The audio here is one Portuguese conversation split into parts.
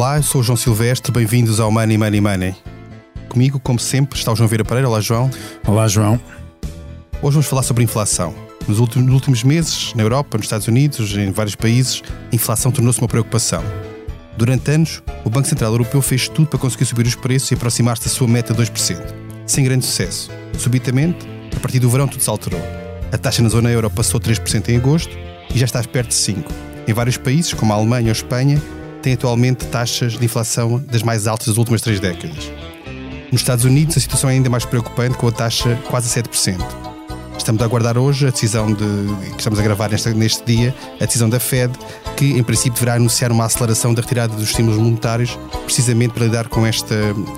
Olá, eu sou o João Silvestre, bem-vindos ao Money Money Money. Comigo, como sempre, está o João Vieira Pereira. Olá, João. Olá, João. Hoje vamos falar sobre inflação. Nos últimos, meses, na Europa, nos Estados Unidos, em vários países, a inflação tornou-se uma preocupação. Durante anos, o Banco Central Europeu fez tudo para conseguir subir os preços e aproximar-se da sua meta de 2%, sem grande sucesso. Subitamente, a partir do verão, tudo se alterou. A taxa na zona euro passou 3% em agosto e já está perto de 5%. Em vários países, como a Alemanha ou a Espanha, tem atualmente taxas de inflação das mais altas das últimas três décadas. Nos Estados Unidos, a situação é ainda mais preocupante, com a taxa quase 7%. Estamos a aguardar hoje a decisão de, que estamos a gravar neste, neste dia, a decisão da Fed, que em princípio deverá anunciar uma aceleração da retirada dos estímulos monetários, precisamente para lidar com esta,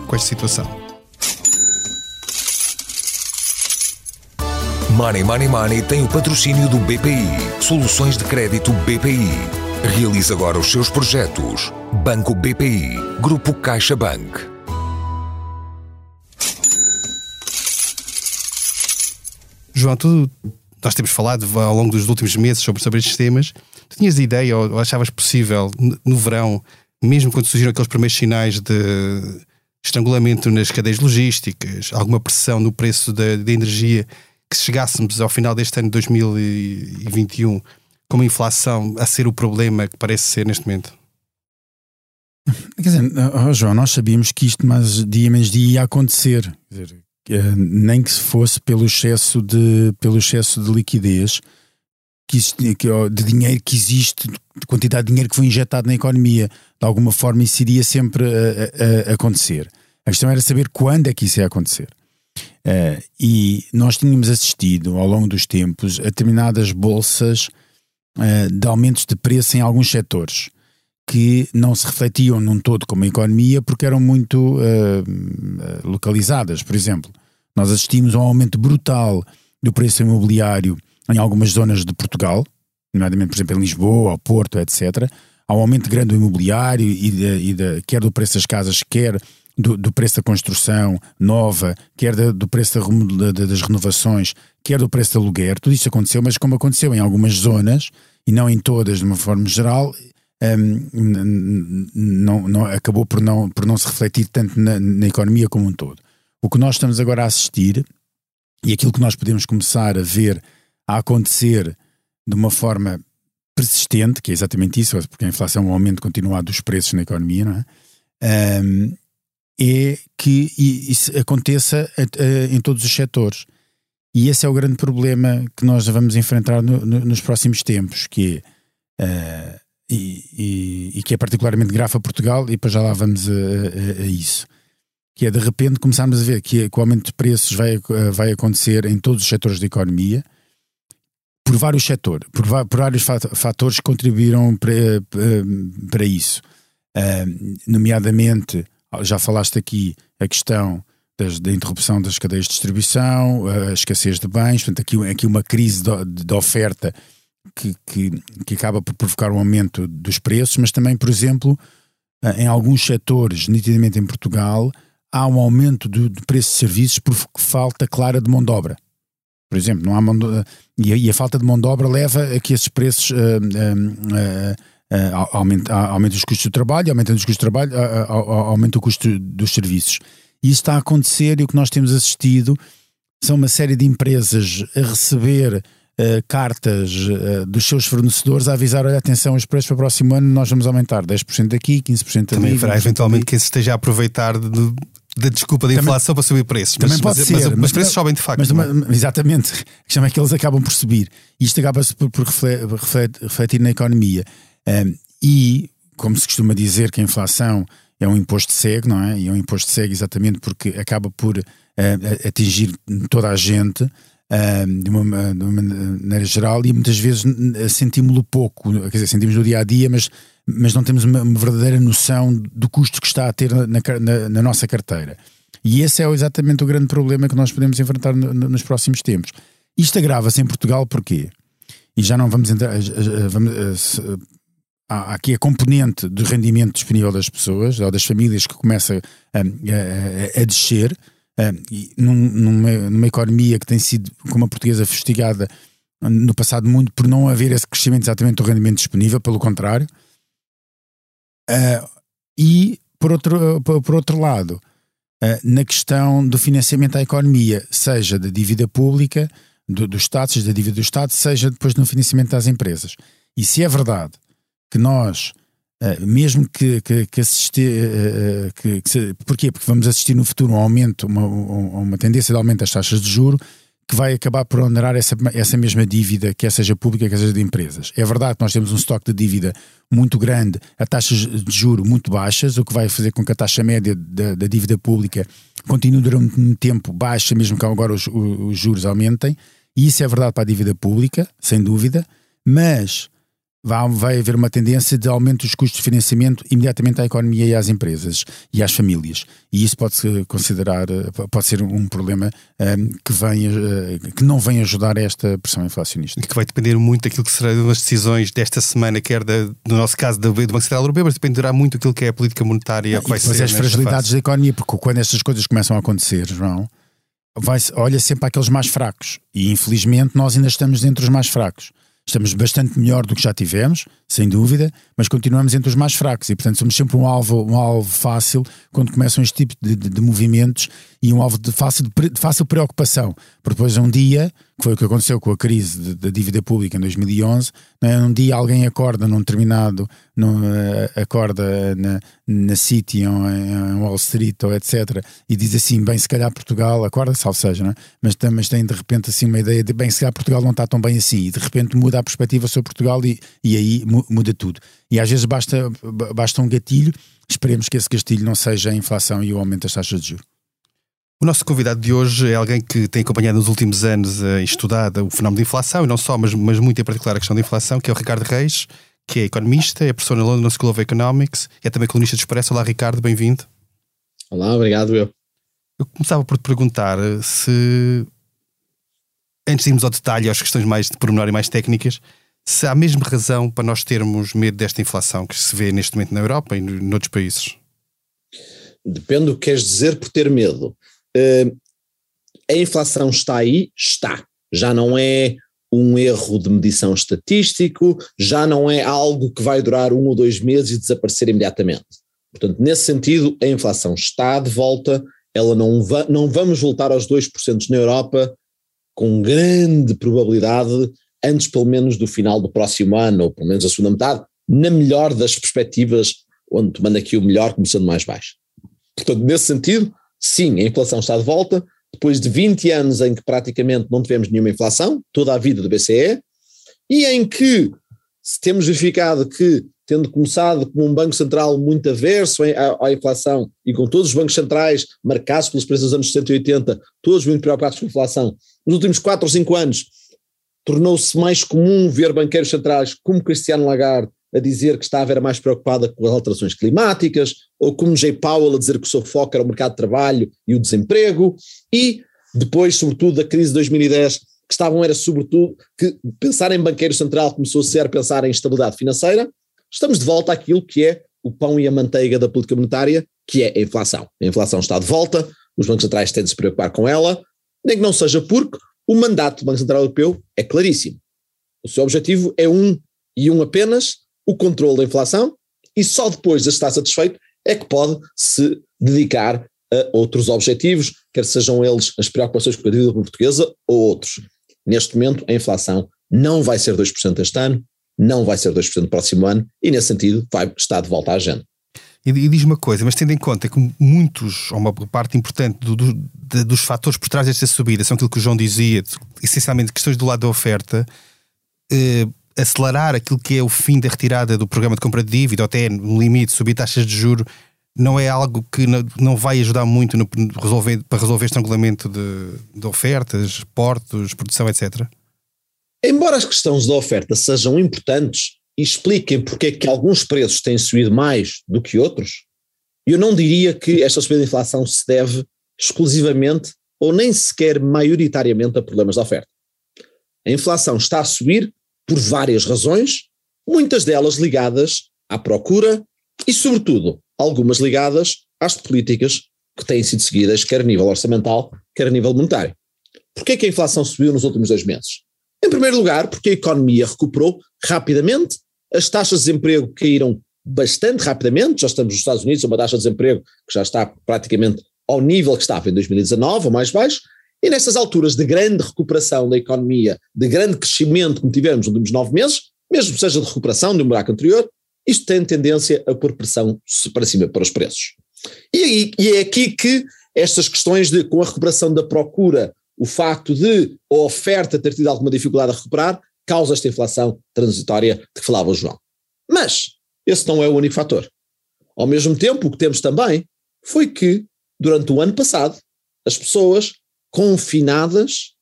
com esta situação. Money Money Money tem o patrocínio do BPI. Soluções de crédito BPI. Realize agora os seus projetos. Banco BPI. Grupo CaixaBank. João, tu, nós temos falado ao longo dos últimos meses sobre, sobre estes temas. Tu tinhas ideia ou, achavas possível, no verão, mesmo quando surgiram aqueles primeiros sinais de estrangulamento nas cadeias logísticas, alguma pressão no preço da, da energia, que se chegássemos ao final deste ano de 2021 com a inflação a ser o problema que parece ser neste momento? Quer dizer, oh João, nós sabíamos que isto mais dia menos dia ia acontecer. Dizer, nem que se fosse pelo excesso de, pelo excesso de liquidez que existe, que, de dinheiro que existe, de quantidade de dinheiro que foi injetado na economia. De alguma forma isso iria sempre a, a, a acontecer. A questão era saber quando é que isso ia acontecer. Uh, e nós tínhamos assistido ao longo dos tempos a determinadas bolsas de aumentos de preço em alguns setores que não se refletiam num todo como a economia porque eram muito uh, localizadas. Por exemplo, nós assistimos a um aumento brutal do preço imobiliário em algumas zonas de Portugal, nomeadamente, por exemplo, em Lisboa, ao Porto, etc. Há um aumento grande do imobiliário e, de, e de, quer do preço das casas, quer do, do, preço da construção nova, quer do preço da, das renovações, quer do preço do aluguer, tudo isso aconteceu, mas como aconteceu em algumas zonas, e não em todas de uma forma geral, um, não, não, acabou por não, por não se refletir tanto na, na economia como um todo. O que nós estamos agora a assistir, e aquilo que nós podemos começar a ver a acontecer de uma forma persistente, que é exatamente isso, porque a inflação é um aumento continuado dos preços na economia, não é? Um, é que isso aconteça em todos os setores. E esse é o grande problema que nós vamos enfrentar no, no, nos próximos tempos, que é, uh, e, e, e, que é particularmente grave a Portugal, e depois já lá vamos a, a, a isso. Que é de repente começarmos a ver que, que o aumento de preços vai, vai acontecer em todos os setores da economia, por vários setores, por, por vários fatores que contribuíram para, para isso. Uh, nomeadamente, já falaste aqui a questão das, da interrupção das cadeias de distribuição, a escassez de bens, portanto, aqui, aqui uma crise de, de oferta que, que, que, acaba por provocar um aumento dos preços, mas também, por exemplo, em alguns setores, nitidamente em Portugal, há um aumento do, do preço de serviços por falta clara de mão de obra. Por exemplo, não há mão de, e, a, e, a, falta de mão de obra leva a que esses preços uh, uh, uh, uh, aumenta, aumenta os custos do trabalho, aumentando os custos do trabalho, aumenta o custo dos serviços. E isso está a acontecer e o que nós temos assistido são uma série de empresas a receber Uh, cartas uh, dos seus fornecedores a avisar: olha, atenção, os preços para o próximo ano nós vamos aumentar 10% daqui, 15% ali. Também haverá eventualmente quem se esteja a aproveitar de, da desculpa da inflação para subir preços. Também mas, pode mas, ser. Mas, mas, mas preços sobem de facto. Mas, é? exatamente. A questão é que eles acabam por subir. E isto acaba-se por, por refletir, refletir na economia. Um, e, como se costuma dizer, que a inflação é um imposto cego, não é? E é um imposto cego exatamente porque acaba por uh, atingir toda a gente. Uh, de, uma, de, uma, maneira geral e muitas vezes sentimos-lo pouco, quer dizer, sentimos no dia a dia, mas, mas não temos uma, verdadeira noção do custo que está a ter na, na, na, nossa carteira. E esse é exatamente o grande problema que nós podemos enfrentar no, nos próximos tempos. Isto agrava-se em Portugal porquê? E já não vamos entrar, vamos, há aqui a componente do rendimento disponível das pessoas, ou das famílias, que começa a, a, a descer, num, numa, numa, economia que tem sido, como a portuguesa, fustigada no passado muito por não haver esse crescimento exatamente do rendimento disponível, pelo contrário. Uh, E, por outro, por outro lado, uh, na questão do financiamento à economia, seja da dívida pública, do, do seja da dívida do Estado, seja depois no financiamento das empresas. E se é verdade que nós, uh, mesmo que, que, que assistir, uh, que, que se, porquê? Porque vamos assistir no futuro um aumento, uma, uma tendência de aumento das taxas de juro, que vai acabar por onerar essa, essa mesma dívida, quer seja pública, quer seja de empresas. É verdade que nós temos um estoque de dívida muito grande, a taxas de juro muito baixas, o que vai fazer com que a taxa média da, da dívida pública continue durante um tempo baixa, mesmo que agora os, os juros aumentem, e isso é verdade para a dívida pública, sem dúvida, mas vai, haver uma tendência de aumento dos custos de financiamento imediatamente à economia e às empresas e às famílias. E isso pode-se considerar, eh, pode ser um problema um, ehm, que, vem, uh, que não vem ajudar a esta pressão inflacionista. E que vai depender muito daquilo que serão as decisões desta semana, quer da, no nosso caso do, do Banco Central Europeu, mas dependerá muito daquilo que é a política monetária. Não, que vai e depois ser as fragilidades fase. da economia, porque quando estas coisas começam a acontecer, João, vai olha sempre aqueles mais fracos. E infelizmente nós ainda estamos entre os mais fracos. Estamos bastante melhor do que já tivemos, sem dúvida, mas continuamos entre os mais fracos e, portanto, somos sempre um alvo, um alvo fácil quando começam este tipo de, de, de movimentos e um alvo de fácil, de fácil preocupação. Porque depois, um dia, que foi o que aconteceu com a crise da dívida pública em 2011, é? um dia alguém acorda num determinado, num, uh, acorda na, na City, ou em Wall Street, ou etc., e diz assim: bem, se calhar Portugal, acorda, salvo seja, não é? mas, mas tem de repente assim uma ideia de, bem, se calhar Portugal não está tão bem assim, e de repente muda a perspectiva sobre Portugal e, e aí muda tudo. E às vezes basta, basta um gatilho, esperemos que esse gatilho não seja a inflação e o aumento das taxas de juros. O nosso convidado de hoje é alguém que tem acompanhado nos últimos anos e uh, estudado o fenómeno de inflação, e não só, mas, mas muito em particular a questão da inflação, que é o Ricardo Reis, que é economista, é professor na London School of Economics e é também colunista de Expresso. Olá, Ricardo, bem-vindo. Olá, obrigado, eu. Eu começava por te perguntar se, antes de irmos ao detalhe, às questões mais de pormenor e mais técnicas, se há a mesma razão para nós termos medo desta inflação que se vê neste momento na Europa e noutros países. Depende do que queres dizer por ter medo. Uh, a inflação está aí? Está. Já não é um erro de medição estatístico, já não é algo que vai durar um ou dois meses e desaparecer imediatamente. Portanto, nesse sentido, a inflação está de volta, ela não, va não vamos voltar aos 2% na Europa com grande probabilidade antes pelo menos do final do próximo ano, ou pelo menos a segunda metade, na melhor das perspectivas, onde tomando aqui o melhor começando mais baixo. Portanto, nesse sentido, sim, a inflação está de volta, depois de 20 anos em que praticamente não tivemos nenhuma inflação, toda a vida do BCE, e em que temos verificado que, tendo começado com um Banco Central muito averso à, à inflação e com todos os bancos centrais marcados pelos preços dos anos 70 e 80, todos muito preocupados com a inflação, nos últimos 4 ou 5 anos tornou-se mais comum ver banqueiros centrais como Cristiano Lagarde a dizer que estava era mais preocupada com as alterações climáticas, ou como Jay Powell a dizer que o seu foco era o mercado de trabalho e o desemprego, e depois, sobretudo, da crise de 2010, que estavam era sobretudo que pensar em banqueiro central começou a ser pensar em estabilidade financeira, estamos de volta àquilo que é o pão e a manteiga da política monetária, que é a inflação. A inflação está de volta, os bancos centrais têm de se preocupar com ela, nem que não seja porque o mandato do Banco Central Europeu é claríssimo. O seu objetivo é um e um apenas, o controle da inflação, e só depois de estar satisfeito é que pode se dedicar a outros objetivos, quer sejam eles as preocupações com a dívida portuguesa ou outros. Neste momento, a inflação não vai ser 2% este ano, não vai ser 2% no próximo ano, e nesse sentido vai estar de volta à agenda. E, e diz uma coisa, mas tendo em conta que muitos, ou uma parte importante do, do, de, dos fatores por trás desta subida são aquilo que o João dizia, essencialmente questões do lado da oferta, eh, acelerar aquilo que é o fim da retirada do programa de compra de dívida, ou até no limite subir taxas de juro, não é algo que não vai ajudar muito no, resolver, para resolver estrangulamento de, de ofertas, portos, produção, etc. Embora as questões da oferta sejam importantes, e expliquem porque é que alguns preços têm subido mais do que outros, eu não diria que esta subida de inflação se deve exclusivamente ou nem sequer maioritariamente a problemas de oferta. A inflação está a subir por várias razões, muitas delas ligadas à procura e, sobretudo, algumas ligadas às políticas que têm sido seguidas, quer a nível orçamental, quer a nível monetário. É que a inflação subiu nos últimos dois meses? Em primeiro lugar, porque a economia recuperou rapidamente, as taxas de desemprego caíram bastante rapidamente, já estamos nos Estados Unidos, uma taxa de desemprego que já está praticamente ao nível que estava em 2019, ou mais baixo, e nessas alturas de grande recuperação da economia, de grande crescimento como tivemos nos últimos nove meses, mesmo seja de recuperação de um buraco anterior, isto tem tendência a pôr pressão para cima para os preços. E, e é aqui que estas questões de, com a recuperação da procura, o facto de a oferta ter tido alguma dificuldade a recuperar, causa esta inflação transitória de que falava o João. Mas esse não é o único fator. Ao mesmo tempo, o que temos também foi que, durante o ano passado, as pessoas confinadas,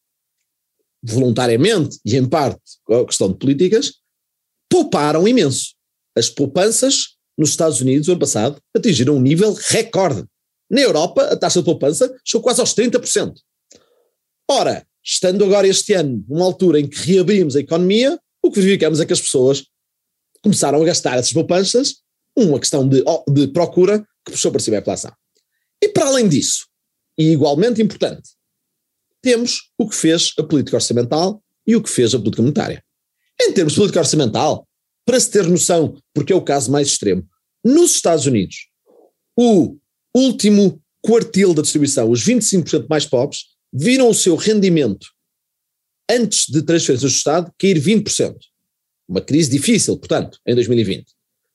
voluntariamente e em parte com a questão de políticas, pouparam imenso. As poupanças nos Estados Unidos, no ano passado, atingiram um nível recorde. Na Europa, a taxa de poupança chegou quase aos 30%. Ora, estando agora este ano numa altura em que reabrimos a economia, o que verificamos é que as pessoas começaram a gastar essas poupanças, uma questão de, de procura que puxou para cima a inflação. E para além disso, e igualmente importante, temos o que fez a política orçamental e o que fez a política monetária. Em termos de política orçamental, para se ter noção, porque é o caso mais extremo, nos Estados Unidos, o último quartil da distribuição, os 25% mais pobres, viram o seu rendimento antes de transferências do Estado cair 20%. Uma crise difícil, portanto, em 2020.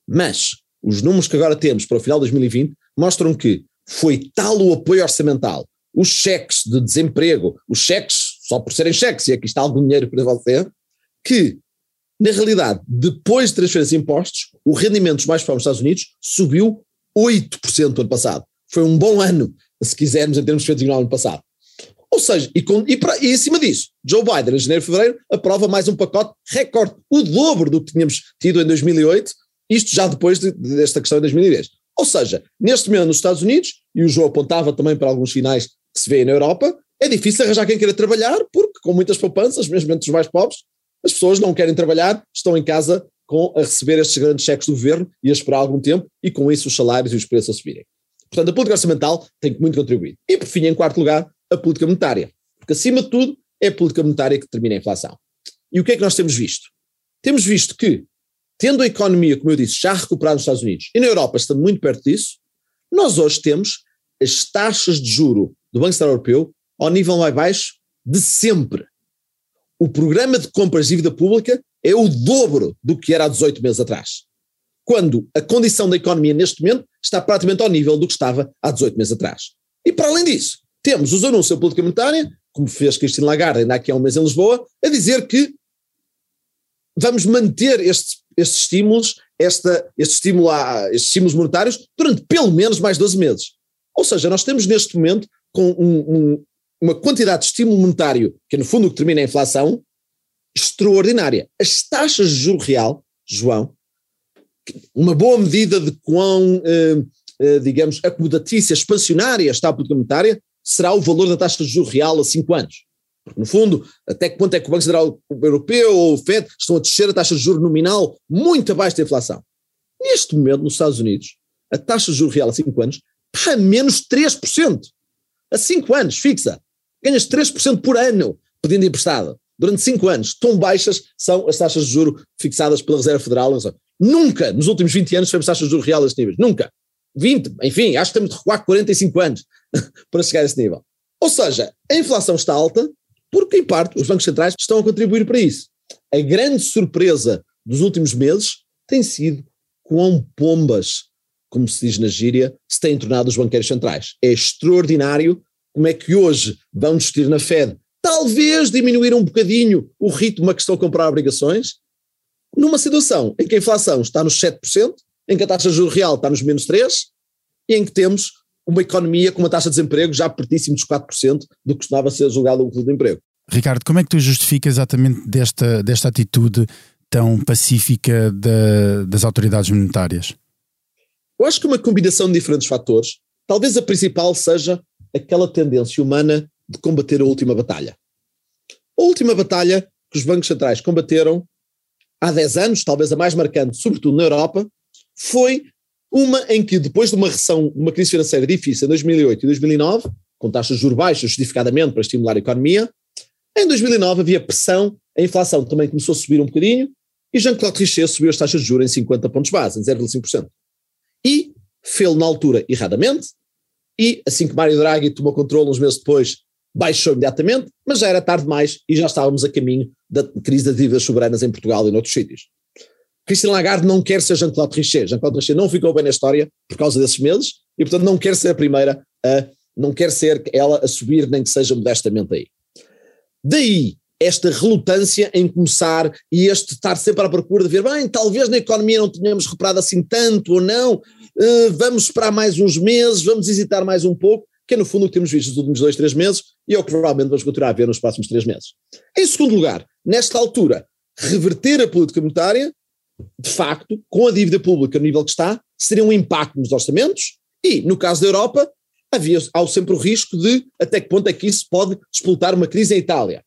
Mas os números que agora temos para o final de 2020 mostram que foi tal o apoio orçamental, os cheques de desemprego, os cheques, só por serem cheques, e aqui está algum dinheiro para você, que, na realidade, depois de transferência de impostos, o rendimento dos mais pobres dos Estados Unidos subiu 8% no ano passado. Foi um bom ano, se quisermos, em termos de no ano passado. Ou seja, e, com, e, para, e acima disso, Joe Biden, em janeiro e fevereiro, aprova mais um pacote recorde, o dobro do que tínhamos tido em 2008, isto já depois de, desta questão em 2010. Ou seja, neste momento nos Estados Unidos, e o Joe apontava também para alguns finais que se vê na Europa, é difícil arranjar quem queira trabalhar, porque com muitas poupanças, mesmo entre os mais pobres, as pessoas não querem trabalhar, estão em casa com a receber estes grandes cheques do governo e a esperar algum tempo, e com isso os salários e os preços a subirem. Portanto, a política orçamental tem muito contribuir. E, por fim, em quarto lugar, a política monetária. Porque, acima de tudo, é a política monetária que determina a inflação. E o que é que nós temos visto? Temos visto que, tendo a economia, como eu disse, já recuperado nos Estados Unidos e na Europa estando muito perto disso, nós hoje temos as taxas de juro do Banco Central Europeu ao nível mais baixo de sempre. O programa de compras de dívida pública é o dobro do que era há 18 meses atrás. Quando a condição da economia neste momento está praticamente ao nível do que estava há 18 meses atrás. E para além disso, temos os anúncios da política monetária, como fez Cristina Lagarde ainda aqui há um mês em Lisboa, a dizer que vamos manter estes, estes estímulos, esta, este estímulo a, estes estímulos monetários durante pelo menos mais 12 meses. Ou seja, nós temos neste momento com um, um, uma quantidade de estímulo monetário, que é no fundo o que termina a inflação, extraordinária. As taxas de juro real, João, uma boa medida de quão, eh, eh, digamos, acomodatícia, expansionária está a política monetária, será o valor da taxa de juro real a 5 anos. Porque, no fundo, até que ponto é que o Banco Central Europeu ou o FED estão a descer a taxa de juro nominal muito abaixo da inflação? Neste momento, nos Estados Unidos, a taxa de juro real a 5 anos a menos 3%. A 5 anos, fixa. Ganhas 3% por ano pedindo emprestado. Durante 5 anos. Tão baixas são as taxas de juro fixadas pela Reserva Federal. Nunca, nos últimos 20 anos, tivemos taxas de juro real a estes níveis. Nunca. 20, enfim, acho que temos de recuar 45 anos para chegar a esse nível. Ou seja, a inflação está alta porque, em parte, os bancos centrais estão a contribuir para isso. A grande surpresa dos últimos meses tem sido quão pombas como se diz na gíria, se têm tornado os banqueiros centrais. É extraordinário como é que hoje vão discutir na Fed, talvez diminuir um bocadinho o ritmo a que estão a comprar obrigações, numa situação em que a inflação está nos 7%, em que a taxa de juros real está nos menos 3%, e em que temos uma economia com uma taxa de desemprego já pertíssimo dos 4% do que costumava ser julgado o de emprego. Ricardo, como é que tu justificas exatamente desta, desta atitude tão pacífica da, das autoridades monetárias? Eu acho que uma combinação de diferentes fatores, talvez a principal seja aquela tendência humana de combater a última batalha. A última batalha que os bancos centrais combateram há 10 anos, talvez a mais marcante, sobretudo na Europa, foi uma em que, depois de uma recessão, uma crise financeira difícil em 2008 e 2009, com taxas de juros baixas justificadamente para estimular a economia, em 2009 havia pressão, a inflação também começou a subir um bocadinho, e Jean-Claude Trichet subiu as taxas de juros em 50 pontos base, em 0,5%. E fez na altura erradamente, e assim que Mário Draghi tomou controle uns meses depois, baixou imediatamente, mas já era tarde demais e já estávamos a caminho da crise das dívidas soberanas em Portugal e noutros sítios. Christine Lagarde não quer ser Jean-Claude Trichet. Jean-Claude Trichet não ficou bem na história por causa desses meses e, portanto, não quer ser a primeira a, não quer ser ela a subir, nem que seja modestamente aí. Daí esta relutância em começar e este estar sempre à procura de ver, bem, talvez na economia não tenhamos reparado assim tanto ou não, vamos esperar mais uns meses, vamos hesitar mais um pouco, que é no fundo o que temos visto nos últimos dois, três meses e é o que provavelmente vamos continuar a ver nos próximos três meses. Em segundo lugar, nesta altura, reverter a política monetária, de facto, com a dívida pública no nível que está, seria um impacto nos orçamentos e, no caso da Europa, havia, há sempre o risco de até que ponto é que isso pode explotar uma crise em Itália.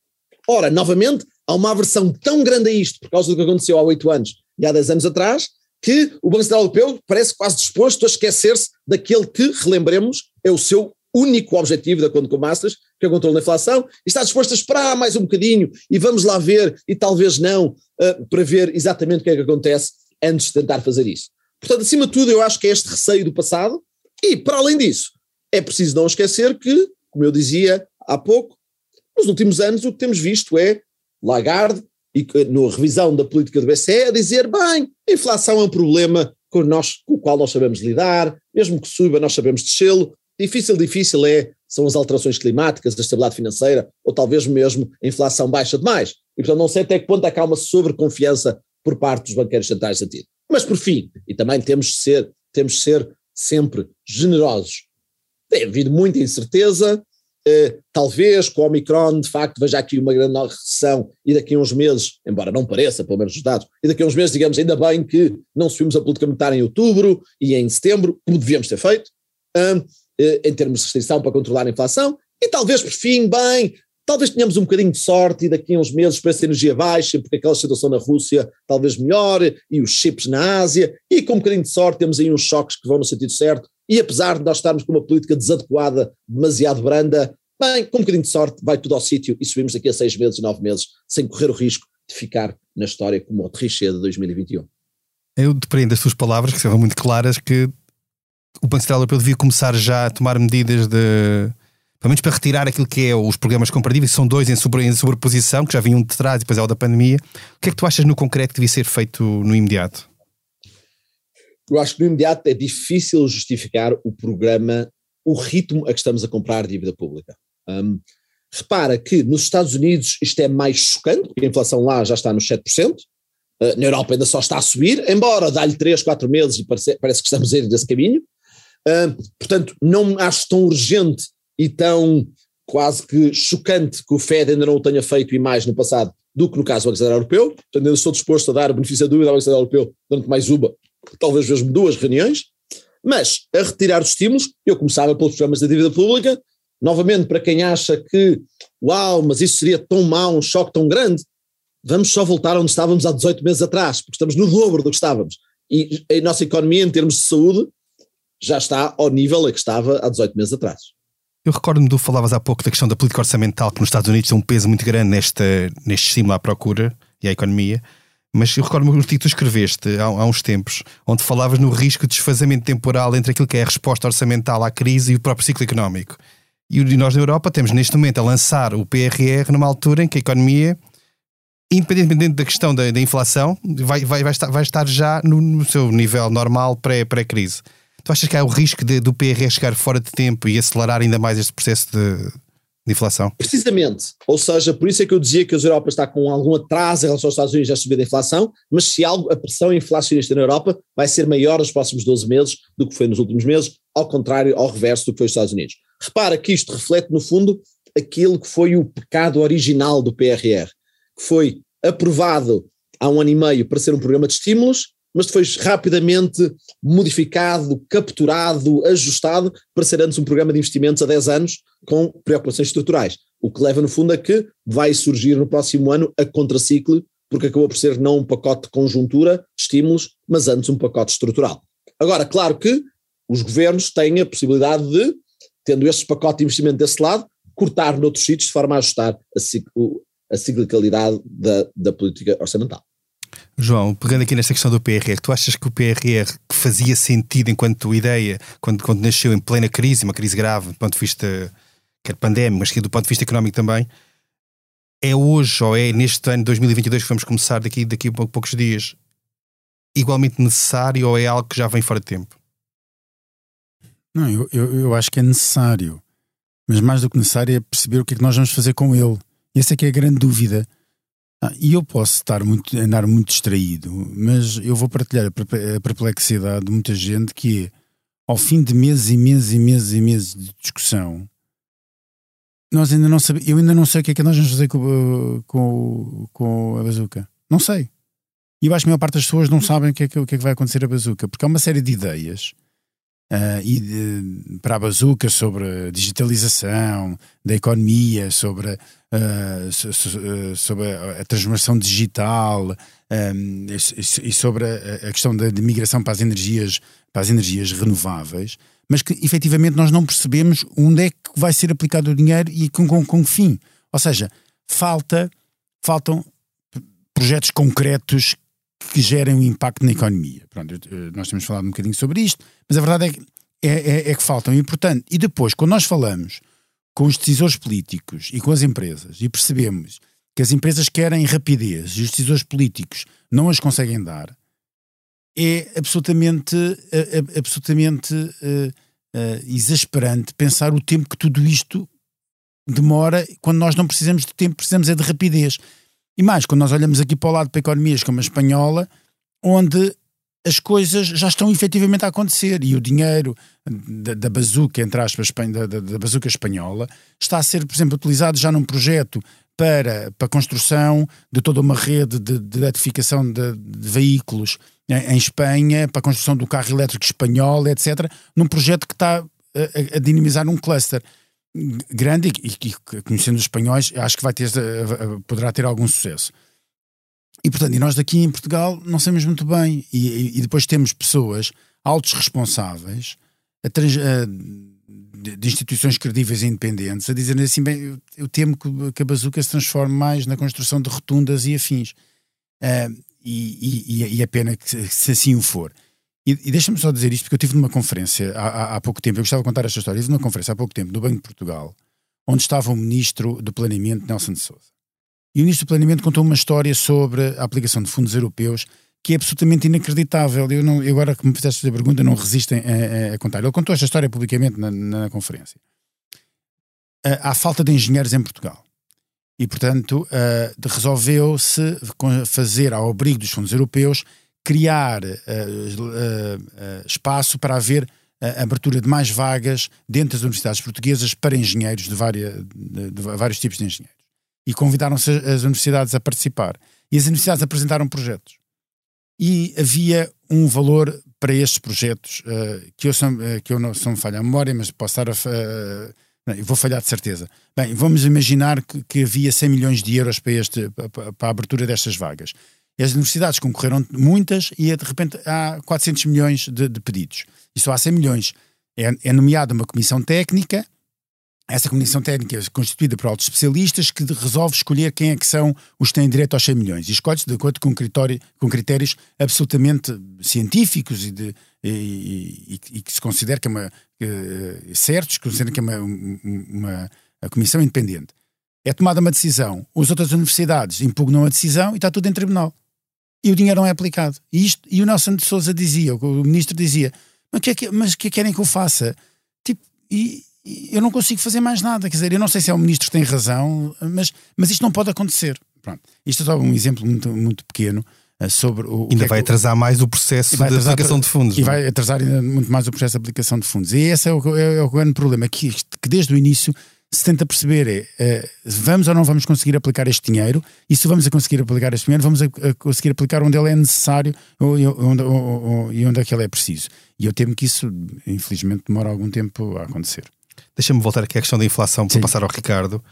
Ora, novamente, há uma aversão tão grande a isto, por causa do que aconteceu há oito anos e há dez anos atrás, que o Banco Central Europeu parece quase disposto a esquecer-se daquele que, relembremos, é o seu único objetivo da conta com Masters, que é o controle da inflação, e está disposto a esperar mais um bocadinho e vamos lá ver, e talvez não, uh, para ver exatamente o que é que acontece antes de tentar fazer isso. Portanto, acima de tudo, eu acho que é este receio do passado, e para além disso, é preciso não esquecer que, como eu dizia há pouco, nos últimos anos o que temos visto é Lagarde, e na revisão da política do BCE, a dizer, bem, a inflação é um problema com, nós, com o qual nós sabemos lidar, mesmo que suba nós sabemos descê-lo, difícil, difícil é, são as alterações climáticas, a estabilidade financeira, ou talvez mesmo a inflação baixa demais. E portanto não sei até que ponto é há uma sobreconfiança por parte dos banqueiros centrais sentido. Mas por fim, e também temos de ser, temos de ser sempre generosos, tem havido muita incerteza, talvez com o Omicron de facto veja aqui uma grande recessão e daqui a uns meses, embora não pareça, pelo menos os dados, e daqui a uns meses digamos ainda bem que não subimos a política monetária em outubro e em setembro, como devíamos ter feito, uh, uh, em termos de restrição para controlar a inflação, e talvez por fim, bem, talvez tenhamos um bocadinho de sorte e daqui a uns meses o de energia baixa, porque aquela situação na Rússia talvez melhor, e os chips na Ásia, e com um bocadinho de sorte temos aí uns choques que vão no sentido certo, e apesar de nós estarmos com uma política desadequada, demasiado branda, bem, com um bocadinho de sorte, vai tudo ao sítio e subimos daqui a seis meses, nove meses, sem correr o risco de ficar na história como o Trichet de 2021. Eu depreendo das suas palavras, que são muito claras, que o Banco Central Europeu devia começar já a tomar medidas de. Pelo menos para retirar aquilo que é os programas comparativos, que são dois em, sobre, em sobreposição, que já vinham de trás e depois é o da pandemia. O que é que tu achas no concreto que devia ser feito no imediato? eu acho que no imediato é difícil justificar o programa, o ritmo a que estamos a comprar dívida pública. Um, repara que nos Estados Unidos isto é mais chocante, porque a inflação lá já está nos 7%, uh, na Europa ainda só está a subir, embora dá-lhe 3, 4 meses e parece, parece, que estamos a ir nesse caminho. Uh, portanto, não acho tão urgente e tão quase que chocante que o Fed ainda não o tenha feito e mais no passado do que no caso do Banco Central Europeu. Portanto, ainda estou disposto a dar o benefício da dúvida ao Banco Central Europeu durante mais uma talvez mesmo duas reuniões, mas a retirar os estímulos, eu começava pelos programas da dívida pública, novamente para quem acha que, uau, mas isso seria tão mau, um choque tão grande, vamos só voltar onde estávamos há 18 meses atrás, porque estamos no dobro do que estávamos. E a nossa economia, em termos de saúde, já está ao nível a que estava há 18 meses atrás. Eu recordo-me do falavas há pouco da questão da política orçamental, que nos Estados Unidos tem um peso muito grande neste, neste estímulo à procura e à economia. Mas eu recordo-me um artigo que tu escreveste há, há, uns tempos, onde falavas no risco de desfazamento temporal entre aquilo que é a resposta orçamental à crise e o próprio ciclo económico. E nós na Europa temos neste momento a lançar o PRR numa altura em que a economia, independentemente da questão da, da inflação, vai, vai, vai, estar, vai estar já no, no seu nível normal pré-crise. Pré tu achas que há o risco de, do PRR chegar fora de tempo e acelerar ainda mais este processo de, de inflação. Precisamente. Ou seja, por isso é que eu dizia que a Europa está com algum atraso em relação aos Estados Unidos a subida da inflação, mas se algo, a pressão inflacionista na Europa vai ser maior nos próximos 12 meses do que foi nos últimos meses, ao contrário, ao reverso do que foi os Estados Unidos. Repara que isto reflete, no fundo, aquilo que foi o pecado original do PRR, que foi aprovado há um ano e meio para ser um programa de estímulos, mas depois rapidamente modificado, capturado, ajustado para ser antes um programa de investimentos a 10 anos com preocupações estruturais. O que leva, no fundo, a que vai surgir no próximo ano a contraciclo, porque acabou por ser não um pacote de conjuntura, de estímulos, mas antes um pacote estrutural. Agora, claro que os governos têm a possibilidade de, tendo este pacote de investimento desse lado, cortar noutros sítios de forma a ajustar a, a ciclicalidade da, da política orçamental. João, pegando aqui nesta questão do PRR, tu achas que o PRR que fazia sentido enquanto ideia, quando, quando nasceu em plena crise, uma crise grave, do ponto de vista quer pandémico, mas que do ponto de vista económico também, é hoje ou é neste ano de 2022 que vamos começar daqui, daqui a poucos dias, igualmente necessário ou é algo que já vem fora de tempo? Não, eu, eu, eu acho que é necessário, mas mais do que necessário é perceber o que é que nós vamos fazer com ele. Essa é que é a grande dúvida. Ah, e eu posso estar muito, andar muito distraído, mas eu vou partilhar a perplexidade de muita gente que é, ao fim de meses e meses e meses e meses de discussão, nós ainda não sabemos, eu ainda não sei o que é que nós vamos fazer com, com, com a bazuca. Não sei. E eu acho que a maior parte das pessoas não sabem o que, é que, o que é que vai acontecer a bazuca, porque há uma série de ideias uh, e de, para a bazuca sobre a digitalização da economia, sobre, uh, sobre a, transformação digital um, e, e, sobre a, a questão da migração para as energias para as energias renováveis mas que efetivamente nós não percebemos onde é que vai ser aplicado o dinheiro e com, com, com que fim. Ou seja, falta, faltam projetos concretos que gerem um impacto na economia. Pronto, nós temos falado um bocadinho sobre isto, mas a verdade é que, é, é, é que faltam. E, portanto, e depois, quando nós falamos com os decisores políticos e com as empresas e percebemos que as empresas querem rapidez e os decisores políticos não as conseguem dar, é absolutamente, é, absolutamente exasperante pensar o tempo que tudo isto demora quando nós não precisamos de tempo, precisamos é de rapidez. E mais, quando nós olhamos aqui para o lado para economias como a espanhola, onde as coisas já estão efetivamente a acontecer e o dinheiro da, da bazuca, entre aspas, da, da, da bazuca espanhola, está a ser, por exemplo, utilizado já num projeto para, para a construção de toda uma rede de, de eletrificação de, de veículos em Espanha, para a construção do carro elétrico espanhol, etc., num projeto que está a, a dinamizar um cluster grande e, e, conhecendo os espanhóis, acho que vai ter, poderá ter algum sucesso. E portanto, e nós daqui em Portugal não sabemos muito bem. E, e depois temos pessoas, altos responsáveis, a trans, a, de, de, instituições credíveis e independentes, a dizerem assim: bem, eu, eu temo que, que, a bazuca se transforme mais na construção de rotundas e afins. Uh, e, e, e, é pena que se assim o for. E, e deixa-me só dizer isto, porque eu estive numa conferência há, há, há, pouco tempo, eu gostava de contar esta história, eu estive numa conferência há pouco tempo no Banco de Portugal, onde estava o Ministro do Planeamento, Nelson de Souza. E o Ministro do Planeamento contou uma história sobre a aplicação de fundos europeus que é absolutamente inacreditável. Eu, não, eu agora que me fizeste esta pergunta, não resistem a, a, contar. Ele contou esta história publicamente na, na conferência. Há falta de engenheiros em Portugal. E, portanto, resolveu-se fazer, ao abrigo dos fundos europeus, criar uh, uh, espaço para haver a abertura de mais vagas dentro das universidades portuguesas para engenheiros de, de, de vários tipos de engenheiros. E convidaram-se as universidades a participar. E as universidades apresentaram projetos. E havia um valor para estes projetos, que eu, sou, que eu não sou falha a memória, mas posso estar a eu vou falhar de certeza. Bem, vamos imaginar que, que havia 100 milhões de euros para, este, para, para a abertura destas vagas. As universidades concorreram muitas e de repente há 400 milhões de, de pedidos. E só há 100 milhões. É, é nomeada uma comissão técnica essa comissão técnica é constituída por altos especialistas que resolve escolher quem é que são os que têm direito aos 100 milhões e escolhe-se de acordo com, critério, com critérios absolutamente científicos e, de, e, e, e que se considera que é uma que, certos, considera que é uma, uma, uma comissão independente. É tomada uma decisão, as outras universidades impugnam a decisão e está tudo em tribunal. E o dinheiro não é aplicado. E, isto, e o Nelson de Souza dizia, o ministro dizia, mas o que, é que, mas que querem que eu faça? Tipo, e, eu não consigo fazer mais nada. Quer dizer, eu não sei se é o ministro que tem razão, mas, mas isto não pode acontecer. Pronto. Isto é só um exemplo muito, muito pequeno uh, sobre o. Ainda o vai é atrasar mais o processo de aplicação de fundos. E? É? vai atrasar ainda muito mais o processo de aplicação de fundos. E esse é o, é, é o grande problema, que, que desde o início se tenta perceber é uh, vamos ou não vamos conseguir aplicar este dinheiro e se vamos a conseguir aplicar este dinheiro vamos a, a conseguir aplicar onde ele é necessário ou, onde, ou, ou, e onde é que ele é preciso e eu temo que isso infelizmente demora algum tempo a acontecer Deixa-me voltar aqui à questão da inflação para Sim. passar ao Ricardo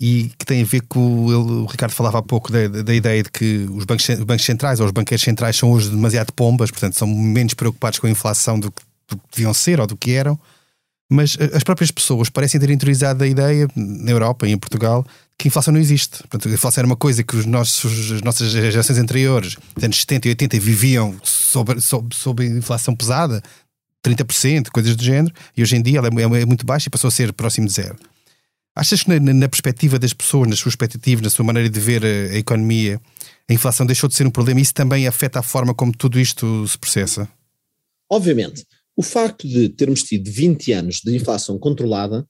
e que tem a ver com o, o Ricardo falava há pouco da, da, ideia de que os bancos, bancos, centrais ou os banqueiros centrais são hoje demasiado pombas, portanto são menos preocupados com a inflação do que, do que deviam ser ou do que eram. Mas as próprias pessoas parecem ter interiorizado a ideia, na Europa e em Portugal, que a inflação não existe. Portanto, a inflação era uma coisa que os nossos, as nossas gerações anteriores, dos anos 70 e 80, viviam sob, sob, sob inflação pesada, 30%, coisas do género, e hoje em dia ela é, é muito baixa e passou a ser próximo de zero. Achas que na, na, perspectiva das pessoas, nas suas expectativas, na sua maneira de ver a, a, economia, a inflação deixou de ser um problema e isso também afeta a forma como tudo isto se processa? Obviamente. O facto de termos tido 20 anos de inflação controlada,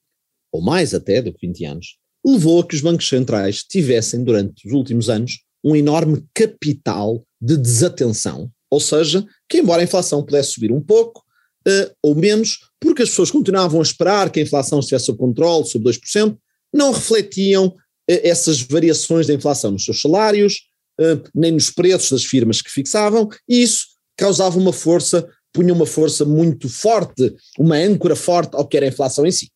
ou mais até do que 20 anos, levou a que os bancos centrais tivessem, durante os últimos anos, um enorme capital de desatenção. Ou seja, que embora a inflação pudesse subir um pouco, uh, ou menos, porque as pessoas continuavam a esperar que a inflação estivesse sob controle, sob 2%, não refletiam uh, essas variações da inflação nos seus salários, uh, nem nos preços das firmas que fixavam, e isso causava uma força, punha uma força muito forte, uma âncora forte ao que era a inflação em si.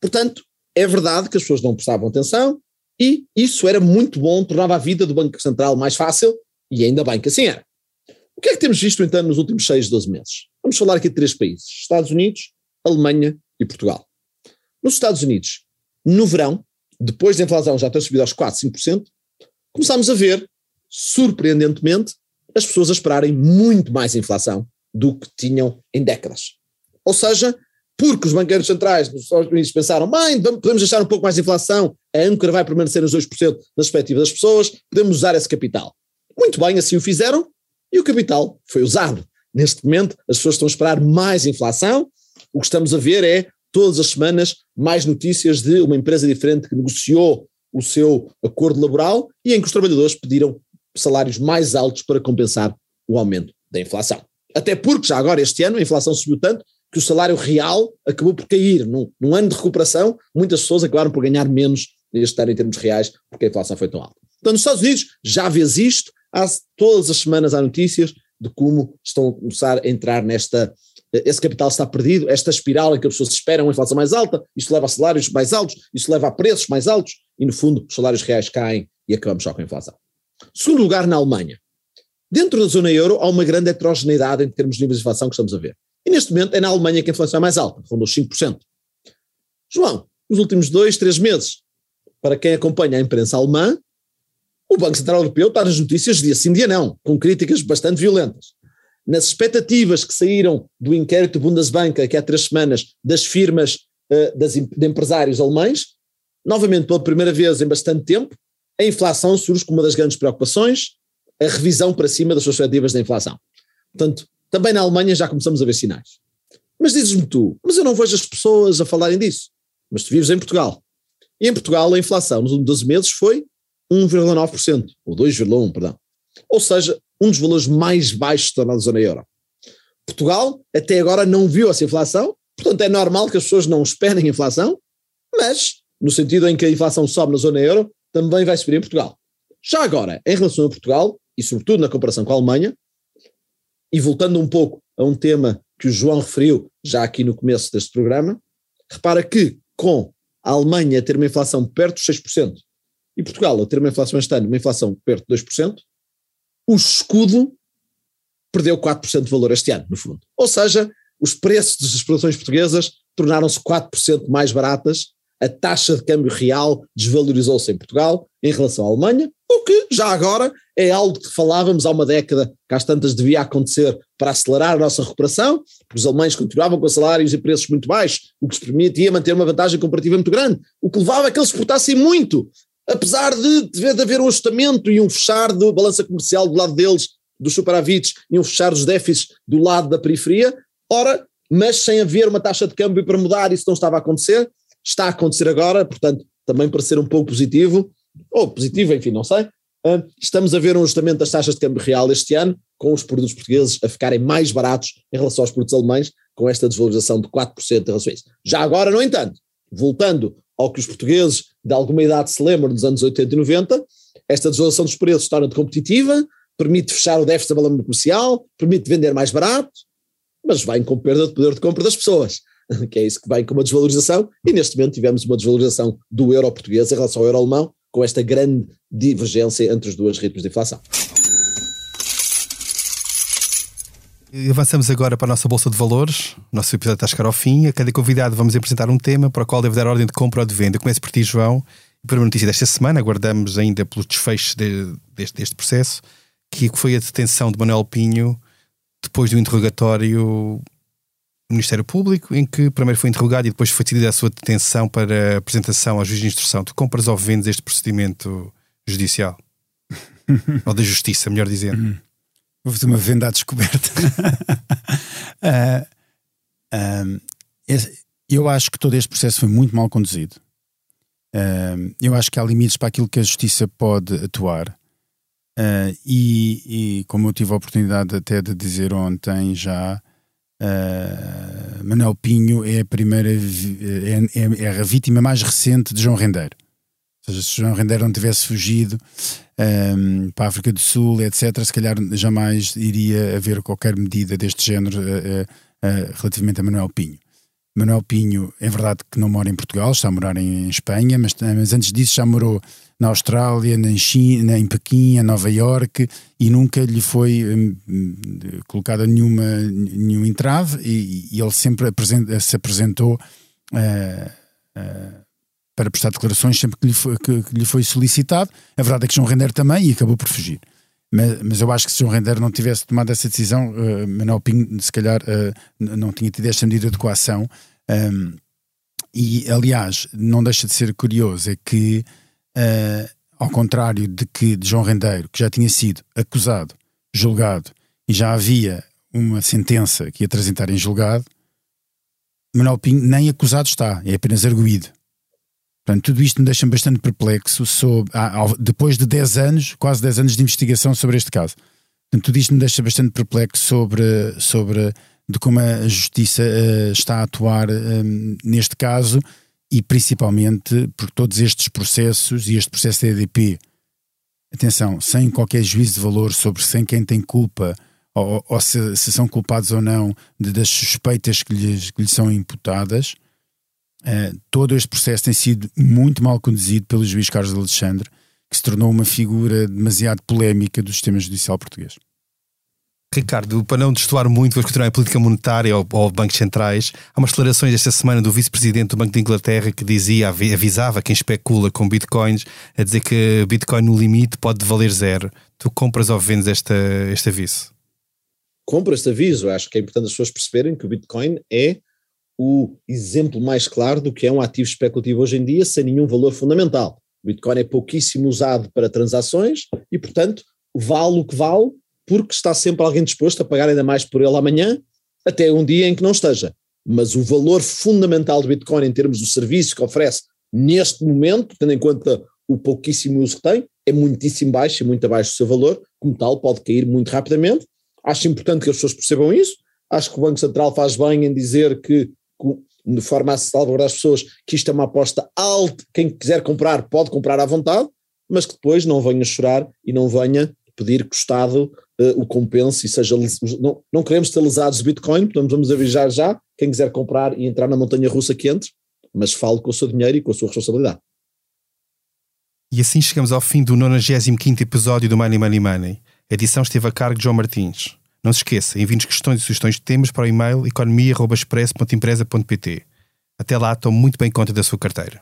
Portanto, é verdade que as pessoas não prestavam atenção e isso era muito bom, tornava a vida do Banco Central mais fácil e ainda bem que assim era. O que é que temos visto então nos últimos 6, 12 meses? Vamos falar aqui de três países: Estados Unidos, Alemanha e Portugal. Nos Estados Unidos, no verão, depois da inflação já ter subido aos 4, 5%, começámos a ver, surpreendentemente, as pessoas a esperarem muito mais inflação do que tinham em décadas. Ou seja, porque os banqueiros centrais dos Estados Unidos pensaram, bem, podemos deixar um pouco mais de inflação, a âncora vai permanecer nos 2% na perspectiva das pessoas, podemos usar esse capital. Muito bem, assim o fizeram e o capital foi usado. Neste momento, as pessoas estão a esperar mais inflação. O que estamos a ver é, todas as semanas, mais notícias de uma empresa diferente que negociou o seu acordo laboral e em que os trabalhadores pediram salários mais altos para compensar o aumento da inflação. Até porque já agora este ano a inflação subiu tanto que o salário real acabou por cair. Num, num ano de recuperação, muitas pessoas acabaram por ganhar menos este ano em termos reais, porque a inflação foi tão alta. Então, nos Estados Unidos já vês isto, há, todas as semanas há notícias de como estão a começar a entrar nesta. Esse capital está perdido, esta espiral em que as pessoas esperam uma inflação mais alta, isto leva a salários mais altos, isto leva a preços mais altos, e no fundo os salários reais caem e acabamos só com a inflação. Segundo lugar, na Alemanha. Dentro da zona euro há uma grande heterogeneidade em termos de níveis de inflação que estamos a ver. E neste momento é na Alemanha que a inflação é mais alta, ronda os 5%. João, nos últimos dois, três meses, para quem acompanha a imprensa alemã, o Banco Central Europeu está nas notícias dia sim, dia não, com críticas bastante violentas. Nas expectativas que saíram do inquérito Bundesbank, que há três semanas, das firmas uh, das, de empresários alemães, novamente pela primeira vez em bastante tempo, a inflação surge como uma das grandes preocupações, a revisão para cima das suas expectativas da inflação. Portanto, também na Alemanha já começamos a ver sinais. Mas dizes-me tu, mas eu não vejo as pessoas a falarem disso. Mas tu vives em Portugal. E em Portugal a inflação nos últimos 12 meses foi 1,9%, ou 2,1%, perdão. Ou seja, um dos valores mais baixos da zona euro. Portugal até agora não viu essa inflação, portanto é normal que as pessoas não esperem inflação, mas no sentido em que a inflação sobe na zona euro, também vai subir em Portugal. Já agora, em relação a Portugal, e sobretudo na comparação com a Alemanha, e voltando um pouco a um tema que o João referiu já aqui no começo deste programa, repara que com a Alemanha ter uma inflação perto dos 6% e Portugal a ter uma inflação este ano, uma inflação perto de 2%, o escudo perdeu 4% de valor este ano, no fundo. Ou seja, os preços das exportações portuguesas tornaram-se 4% mais baratas a taxa de câmbio real desvalorizou-se em Portugal em relação à Alemanha, o que já agora é algo que falávamos há uma década que às tantas devia acontecer para acelerar a nossa recuperação, porque os alemães continuavam com salários e preços muito baixos, o que os permitia manter uma vantagem comparativa muito grande, o que levava a que eles exportassem muito, apesar de, de haver um ajustamento e um fechar da balança comercial do lado deles, dos superávites, e um fechar dos déficits do lado da periferia, ora, mas sem haver uma taxa de câmbio para mudar, isso não estava a acontecer, está a acontecer agora, portanto, também para ser um pouco positivo, ou positivo, enfim, não sei, uh, estamos a ver um ajustamento das taxas de câmbio real este ano, com os produtos portugueses a ficarem mais baratos em relação aos produtos alemães, com esta desvalorização de 4% em relação a isso. Já agora, no entanto, voltando ao que os portugueses de alguma idade se lembram dos anos 80 e 90, esta desvalorização dos preços torna-te competitiva, permite fechar o déficit da balança comercial, permite vender mais barato, mas vem com perda de poder de compra das pessoas. que é isso que vem com uma desvalorização, e neste momento tivemos uma desvalorização do euro português em relação ao euro alemão, com esta grande divergência entre os dois ritmos de inflação. Avançamos agora para a nossa Bolsa de Valores. O nosso episódio está a chegar ao fim. A cada convidado vamos apresentar um tema para o qual deve dar ordem de compra ou de venda. Começo por ti, João, A primeira notícia desta semana, aguardamos ainda pelo desfecho de, deste, deste processo, que foi a detenção de Manuel Pinho depois do interrogatório Ministério Público, em que primeiro foi interrogado e depois foi decidida a sua detenção para apresentação ao juiz de instrução. Tu compras ou vendes este procedimento judicial? ou da justiça, melhor dizendo. Uhum. Vou fazer uma venda à descoberta. uh, uh, eu acho que todo este processo foi muito mal conduzido. Uh, eu acho que há limites para aquilo que a justiça pode atuar. E, e, como eu tive a oportunidade até de dizer ontem já, Uh, Manuel Pinho é a primeira é, é, é, a vítima mais recente de João Rendeiro. Ou seja, se João Rendeiro não tivesse fugido um, para a África do Sul, etc., se calhar jamais iria haver qualquer medida deste género uh, uh, relativamente a Manuel Pinho. Manuel Pinho, é verdade que não mora em Portugal, está a morar em Espanha, mas, mas antes disso já morou na Austrália, na China, em Pequim, em Nova Iorque e nunca lhe foi hum, colocada nenhuma, nenhum entrave e, e ele sempre se apresentou uh, uh, para prestar declarações sempre que lhe, foi, que, que lhe foi solicitado. A verdade é que João Render também e acabou por fugir. Mas, mas, eu acho que se João Render não tivesse tomado essa decisão, uh, Manuel Pinho, se calhar, uh, não tinha tido esta medida de coação. Um, e, aliás, não deixa de ser curioso é que, uh, ao contrário de que de João Rendeiro, que já tinha sido acusado, julgado e já havia uma sentença que ia transitar em julgado, Manuel Pinho nem acusado está, é apenas arguído. Portanto, tudo isto me deixa bastante perplexo sobre, depois de 10 anos, quase 10 anos de investigação sobre este caso. Portanto, tudo isto me deixa bastante perplexo sobre, sobre de como a justiça uh, está a atuar um, neste caso e principalmente por todos estes processos e este processo da EDP. Atenção, sem qualquer juízo de valor sobre sem quem tem culpa ou, ou se, se, são culpados ou não de, das suspeitas que lhes, que lhes são imputadas Uh, todo este processo tem sido muito mal conduzido pelo juiz Carlos Alexandre, que se tornou uma figura demasiado polémica do sistema judicial português. Ricardo, para não destoar muito, vamos continuar a política monetária ou, ou bancos centrais. Há umas declarações esta semana do vice-presidente do Banco de Inglaterra que dizia, avisava quem especula com bitcoins, a dizer que bitcoin no limite pode valer zero. Tu compras ou vendes esta, este aviso? Compro este aviso. Acho que é importante as pessoas perceberem que o bitcoin é o exemplo mais claro do que é um ativo especulativo hoje em dia sem nenhum valor fundamental. O Bitcoin é pouquíssimo usado para transações e, portanto, vale o que vale porque está sempre alguém disposto a pagar ainda mais por ele amanhã, até um dia em que não esteja. Mas o valor fundamental do Bitcoin em termos do serviço que oferece neste momento, tendo em conta o pouquíssimo uso que tem, é muitíssimo baixo e muito abaixo do seu valor, como tal pode cair muito rapidamente. Acho importante que as pessoas percebam isso. Acho que o Banco Central faz bem em dizer que de forma a salvaguardar as pessoas, que isto é uma aposta alta, quem quiser comprar pode comprar à vontade, mas que depois não venha chorar e não venha pedir que o Estado uh, o compense e seja, não, não queremos ter lesados de Bitcoin, portanto vamos avisar já, quem quiser comprar e entrar na montanha russa que entre, mas fale com o seu dinheiro e com a sua responsabilidade. E assim chegamos ao fim do 95 episódio do Money Money Money. A edição esteve a cargo de João Martins. Não se esqueça, envie-nos questões e sugestões de temas para o e-mail economia.express.empresa.pt. Até lá, tome muito bem conta da sua carteira.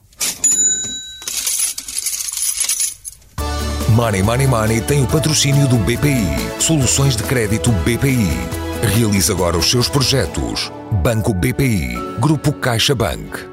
Money Money Money tem o patrocínio do BPI. Soluções de crédito BPI. Realize agora os seus projetos. Banco BPI. Grupo CaixaBank.